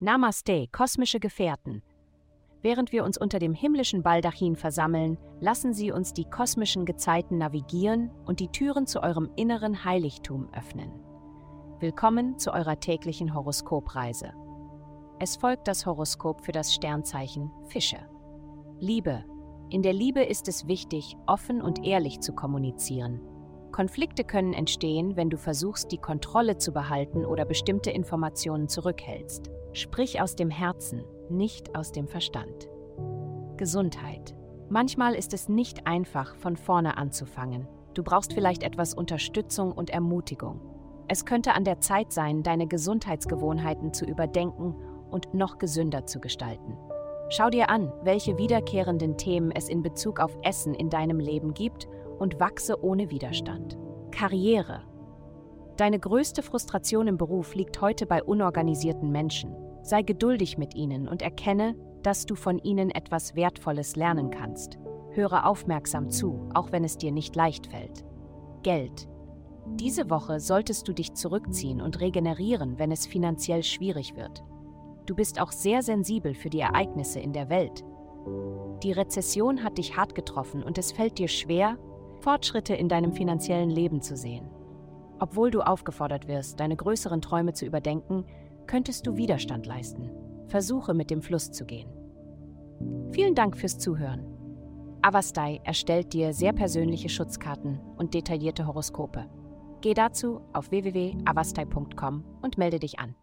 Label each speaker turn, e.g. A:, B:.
A: Namaste, kosmische Gefährten. Während wir uns unter dem himmlischen Baldachin versammeln, lassen Sie uns die kosmischen Gezeiten navigieren und die Türen zu eurem inneren Heiligtum öffnen. Willkommen zu eurer täglichen Horoskopreise. Es folgt das Horoskop für das Sternzeichen Fische. Liebe. In der Liebe ist es wichtig, offen und ehrlich zu kommunizieren. Konflikte können entstehen, wenn du versuchst, die Kontrolle zu behalten oder bestimmte Informationen zurückhältst. Sprich aus dem Herzen, nicht aus dem Verstand. Gesundheit. Manchmal ist es nicht einfach, von vorne anzufangen. Du brauchst vielleicht etwas Unterstützung und Ermutigung. Es könnte an der Zeit sein, deine Gesundheitsgewohnheiten zu überdenken und noch gesünder zu gestalten. Schau dir an, welche wiederkehrenden Themen es in Bezug auf Essen in deinem Leben gibt und wachse ohne Widerstand. Karriere. Deine größte Frustration im Beruf liegt heute bei unorganisierten Menschen. Sei geduldig mit ihnen und erkenne, dass du von ihnen etwas Wertvolles lernen kannst. Höre aufmerksam zu, auch wenn es dir nicht leicht fällt. Geld. Diese Woche solltest du dich zurückziehen und regenerieren, wenn es finanziell schwierig wird. Du bist auch sehr sensibel für die Ereignisse in der Welt. Die Rezession hat dich hart getroffen und es fällt dir schwer, Fortschritte in deinem finanziellen Leben zu sehen. Obwohl du aufgefordert wirst, deine größeren Träume zu überdenken, könntest du Widerstand leisten. Versuche mit dem Fluss zu gehen. Vielen Dank fürs Zuhören. Avastai erstellt dir sehr persönliche Schutzkarten und detaillierte Horoskope. Geh dazu auf www.avastai.com und melde dich an.